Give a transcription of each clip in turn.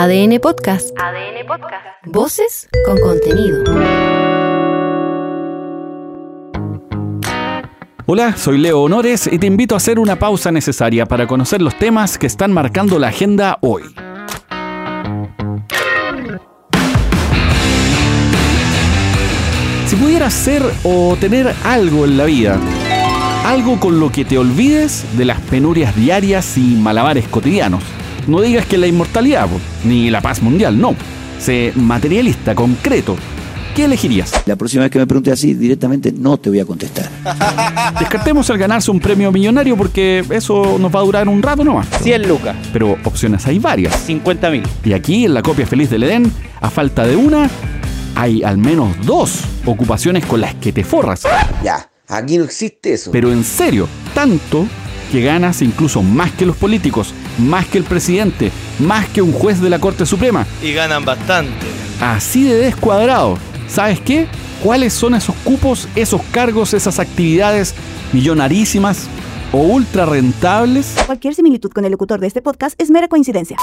ADN Podcast. ADN Podcast. Voces con contenido. Hola, soy Leo Honores y te invito a hacer una pausa necesaria para conocer los temas que están marcando la agenda hoy. Si pudieras ser o tener algo en la vida, algo con lo que te olvides de las penurias diarias y malabares cotidianos, no digas que la inmortalidad, ni la paz mundial, no. Sé materialista, concreto. ¿Qué elegirías? La próxima vez que me pregunte así, directamente no te voy a contestar. Descartemos el ganarse un premio millonario porque eso nos va a durar un rato nomás. 100 lucas. Pero opciones hay varias. 50 mil. Y aquí, en la copia feliz del Edén, a falta de una, hay al menos dos ocupaciones con las que te forras. Ya, aquí no existe eso. Pero en serio, tanto que ganas incluso más que los políticos, más que el presidente, más que un juez de la Corte Suprema. Y ganan bastante. Así de descuadrado. ¿Sabes qué? ¿Cuáles son esos cupos, esos cargos, esas actividades millonarísimas o ultra rentables? Cualquier similitud con el locutor de este podcast es mera coincidencia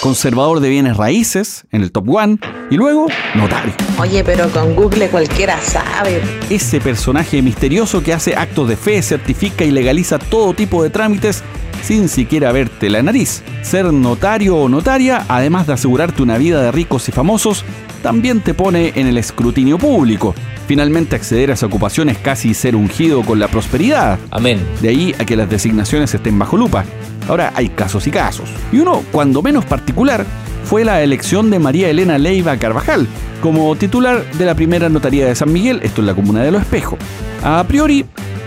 conservador de bienes raíces en el top one y luego notario. Oye, pero con Google cualquiera sabe. Ese personaje misterioso que hace actos de fe, certifica y legaliza todo tipo de trámites sin siquiera verte la nariz. Ser notario o notaria, además de asegurarte una vida de ricos y famosos, también te pone en el escrutinio público. Finalmente acceder a esa ocupación es casi ser ungido con la prosperidad. Amén. De ahí a que las designaciones estén bajo lupa. Ahora hay casos y casos. Y uno, cuando menos particular, fue la elección de María Elena Leiva Carvajal como titular de la primera notaría de San Miguel, esto en la comuna de Lo Espejo. A priori,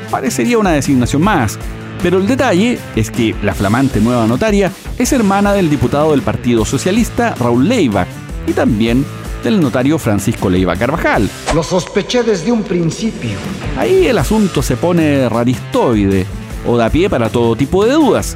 parecería una designación más, pero el detalle es que la flamante nueva notaria es hermana del diputado del Partido Socialista Raúl Leiva y también del notario Francisco Leiva Carvajal. Lo sospeché desde un principio. Ahí el asunto se pone raristoide o da pie para todo tipo de dudas.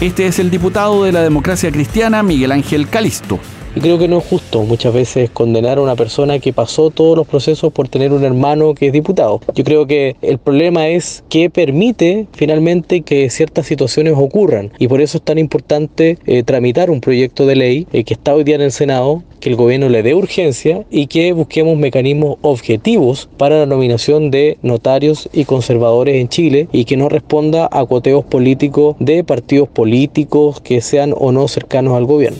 Este es el diputado de la democracia cristiana, Miguel Ángel Calisto. Y creo que no es justo muchas veces condenar a una persona que pasó todos los procesos por tener un hermano que es diputado. Yo creo que el problema es que permite finalmente que ciertas situaciones ocurran. Y por eso es tan importante eh, tramitar un proyecto de ley eh, que está hoy día en el Senado, que el gobierno le dé urgencia y que busquemos mecanismos objetivos para la nominación de notarios y conservadores en Chile y que no responda a cuoteos políticos de partidos políticos que sean o no cercanos al gobierno.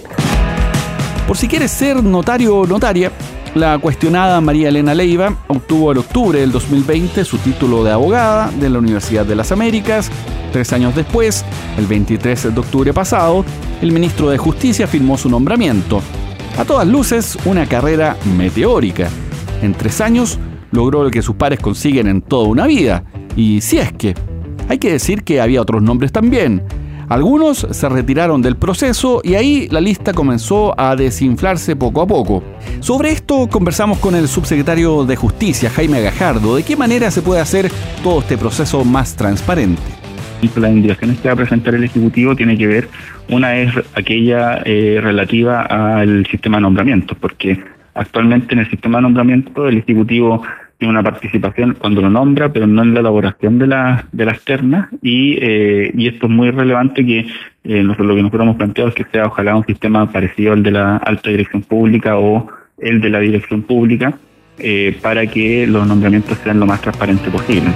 Por si quieres ser notario o notaria, la cuestionada María Elena Leiva obtuvo en octubre del 2020 su título de abogada de la Universidad de las Américas. Tres años después, el 23 de octubre pasado, el ministro de Justicia firmó su nombramiento. A todas luces, una carrera meteórica. En tres años logró lo que sus pares consiguen en toda una vida. Y si es que, hay que decir que había otros nombres también. Algunos se retiraron del proceso y ahí la lista comenzó a desinflarse poco a poco. Sobre esto conversamos con el subsecretario de Justicia, Jaime Gajardo, de qué manera se puede hacer todo este proceso más transparente. Las indicaciones que va a presentar el Ejecutivo tiene que ver, una es aquella eh, relativa al sistema de nombramiento, porque actualmente en el sistema de nombramiento el Ejecutivo tiene una participación cuando lo nombra, pero no en la elaboración de, la, de las ternas, y, eh, y esto es muy relevante que eh, nosotros, lo que nosotros hemos planteado es que sea ojalá un sistema parecido al de la alta dirección pública o el de la dirección pública, eh, para que los nombramientos sean lo más transparentes posible.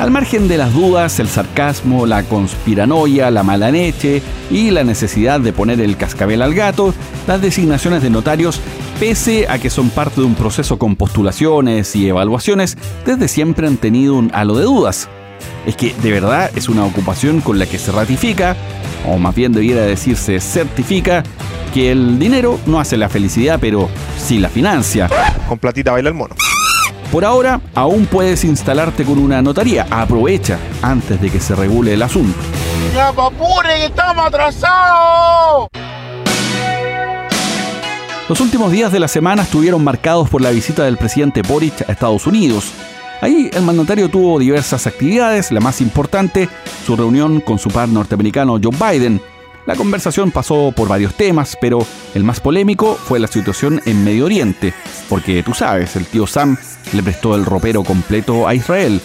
Al margen de las dudas, el sarcasmo, la conspiranoia, la mala leche y la necesidad de poner el cascabel al gato, las designaciones de notarios, pese a que son parte de un proceso con postulaciones y evaluaciones, desde siempre han tenido un halo de dudas. Es que de verdad es una ocupación con la que se ratifica, o más bien debiera decirse certifica, que el dinero no hace la felicidad, pero sí la financia. Con platita baila el mono. Por ahora, aún puedes instalarte con una notaría. Aprovecha antes de que se regule el asunto. ¡Ya, que estamos atrasados! Los últimos días de la semana estuvieron marcados por la visita del presidente Boric a Estados Unidos. Ahí el mandatario tuvo diversas actividades, la más importante, su reunión con su par norteamericano Joe Biden, la conversación pasó por varios temas, pero el más polémico fue la situación en Medio Oriente, porque tú sabes, el tío Sam le prestó el ropero completo a Israel.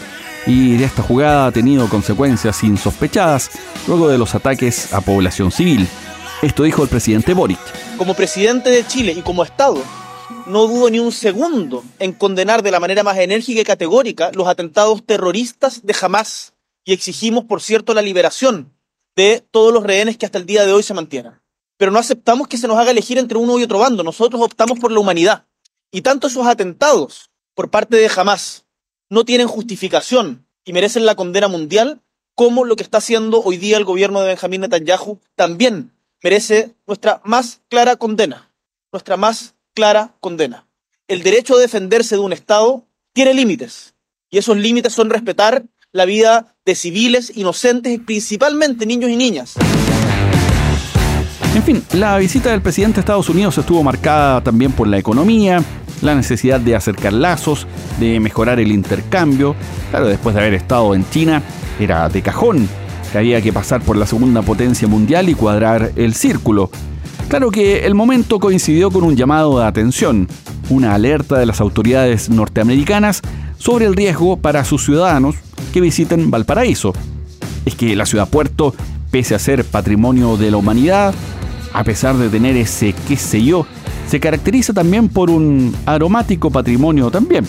y de esta jugada ha tenido consecuencias insospechadas luego de los ataques a población civil. Esto dijo el presidente Boric. Como presidente de Chile y como Estado, no dudo ni un segundo en condenar de la manera más enérgica y categórica los atentados terroristas de Hamas y exigimos, por cierto, la liberación de todos los rehenes que hasta el día de hoy se mantienen. Pero no aceptamos que se nos haga elegir entre uno y otro bando. Nosotros optamos por la humanidad. Y tanto esos atentados por parte de Hamas no tienen justificación y merecen la condena mundial, como lo que está haciendo hoy día el gobierno de Benjamín Netanyahu también merece nuestra más clara condena, nuestra más clara condena. El derecho a defenderse de un Estado tiene límites, y esos límites son respetar la vida de civiles inocentes, principalmente niños y niñas. En fin, la visita del presidente de Estados Unidos estuvo marcada también por la economía, la necesidad de acercar lazos, de mejorar el intercambio. Claro, después de haber estado en China, era de cajón que había que pasar por la segunda potencia mundial y cuadrar el círculo. Claro que el momento coincidió con un llamado de atención, una alerta de las autoridades norteamericanas sobre el riesgo para sus ciudadanos que visiten Valparaíso. Es que la ciudad puerto, pese a ser patrimonio de la humanidad, a pesar de tener ese qué sé yo, se caracteriza también por un aromático patrimonio también.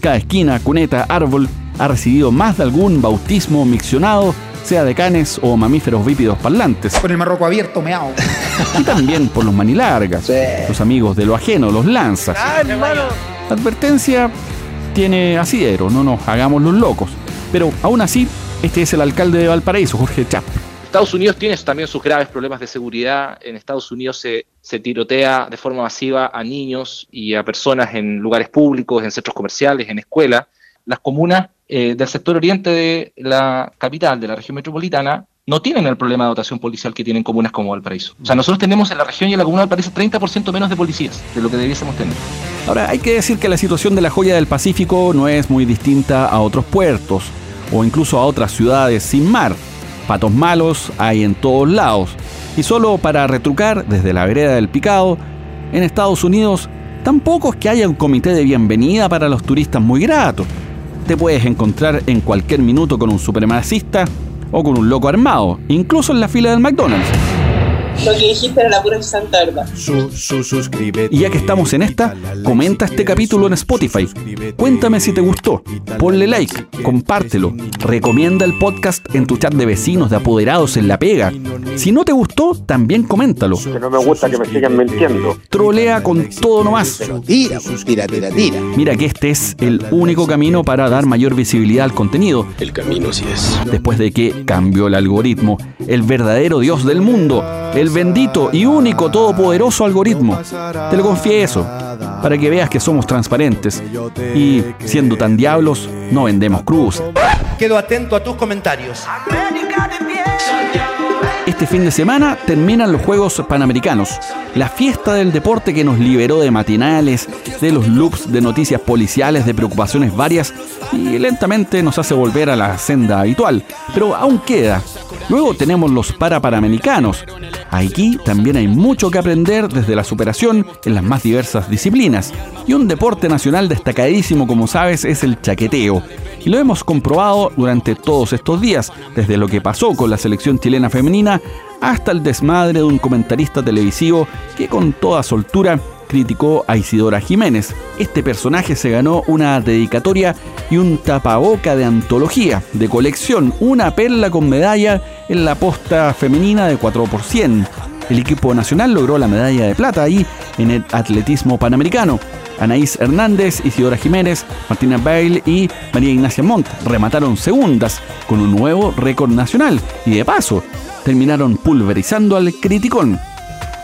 Cada esquina, cuneta, árbol ha recibido más de algún bautismo miccionado, sea de canes o mamíferos bípedos parlantes. Con el marroco abierto, me hago. Y también por los manilargas, los amigos de lo ajeno, los lanzas. La advertencia tiene asidero, no nos hagamos los locos. Pero aún así, este es el alcalde de Valparaíso, Jorge Chap. Estados Unidos tiene también sus graves problemas de seguridad. En Estados Unidos se, se, tirotea de forma masiva a niños y a personas en lugares públicos, en centros comerciales, en escuelas. Las comunas eh, del sector oriente de la capital, de la región metropolitana, no tienen el problema de dotación policial que tienen comunas como Valparaíso. O sea, nosotros tenemos en la región y en la comuna de Valparaíso 30% menos de policías de lo que debiésemos tener. Ahora, hay que decir que la situación de la joya del Pacífico no es muy distinta a otros puertos o incluso a otras ciudades sin mar. Patos malos hay en todos lados. Y solo para retrucar, desde la vereda del Picado, en Estados Unidos tampoco es que haya un comité de bienvenida para los turistas muy gratos. Te puedes encontrar en cualquier minuto con un supremacista o con un loco armado, incluso en la fila del McDonald's. Lo que dijiste era la pura santa verdad. Y ya que estamos en esta, comenta este capítulo en Spotify. Cuéntame si te gustó. Ponle like, compártelo. Recomienda el podcast en tu chat de vecinos, de apoderados, en la pega. Si no te gustó, también coméntalo. Que no me gusta que me sigan mintiendo. Trolea con todo nomás. Tira, tira, tira, tira. Mira que este es el único camino para dar mayor visibilidad al contenido. El camino sí es. Después de que cambió el algoritmo, el verdadero Dios del mundo, el bendito y único todopoderoso algoritmo. Te lo confieso, para que veas que somos transparentes. Y siendo tan diablos, no vendemos cruz. Quedo atento a tus comentarios. Este fin de semana terminan los Juegos Panamericanos, la fiesta del deporte que nos liberó de matinales, de los loops de noticias policiales, de preocupaciones varias y lentamente nos hace volver a la senda habitual. Pero aún queda. Luego tenemos los Parapanamericanos. Aquí también hay mucho que aprender desde la superación en las más diversas disciplinas. Y un deporte nacional destacadísimo, como sabes, es el chaqueteo. Y lo hemos comprobado durante todos estos días, desde lo que pasó con la selección chilena femenina hasta el desmadre de un comentarista televisivo que con toda soltura criticó a Isidora Jiménez. Este personaje se ganó una dedicatoria y un tapaboca de antología, de colección, una perla con medalla en la posta femenina de 4 por 100. El equipo nacional logró la medalla de plata ahí en el atletismo panamericano. Anaís Hernández, Isidora Jiménez, Martina Bail y María Ignacia Montt remataron segundas con un nuevo récord nacional y de paso terminaron pulverizando al criticón.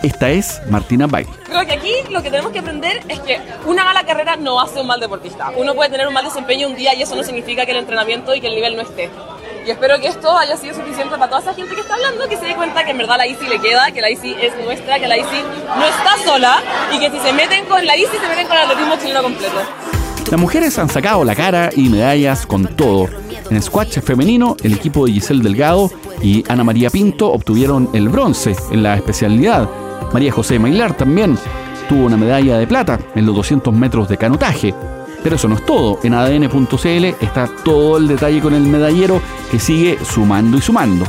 Esta es Martina Bail. Creo que aquí lo que tenemos que aprender es que una mala carrera no hace un mal deportista. Uno puede tener un mal desempeño un día y eso no significa que el entrenamiento y que el nivel no esté. Y espero que esto haya sido suficiente para toda esa gente que está hablando, que se dé cuenta que en verdad la ICI le queda, que la ICI es nuestra, que la ICI no está sola y que si se meten con la ICI se meten con el atletismo chileno completo. Las mujeres han sacado la cara y medallas con todo. En squash femenino, el equipo de Giselle Delgado y Ana María Pinto obtuvieron el bronce en la especialidad. María José Mailar también tuvo una medalla de plata en los 200 metros de canotaje. Pero eso no es todo. En ADN.cl está todo el detalle con el medallero que sigue sumando y sumando.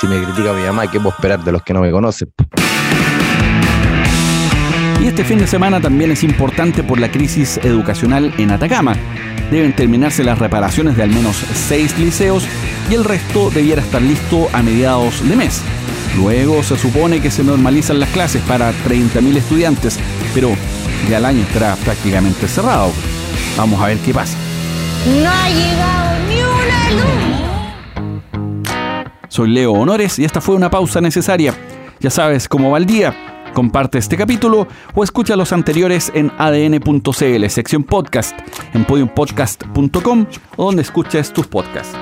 Si me critica mi mamá, ¿qué puedo esperar de los que no me conocen? Y este fin de semana también es importante por la crisis educacional en Atacama. Deben terminarse las reparaciones de al menos seis liceos y el resto debiera estar listo a mediados de mes. Luego se supone que se normalizan las clases para 30.000 estudiantes, pero ya el año estará prácticamente cerrado. Vamos a ver qué pasa. No ha llegado ni una luz. Soy Leo Honores y esta fue una pausa necesaria. Ya sabes cómo va el día. Comparte este capítulo o escucha los anteriores en adn.cl, sección podcast, en podiumpodcast.com o donde escuches tus podcasts.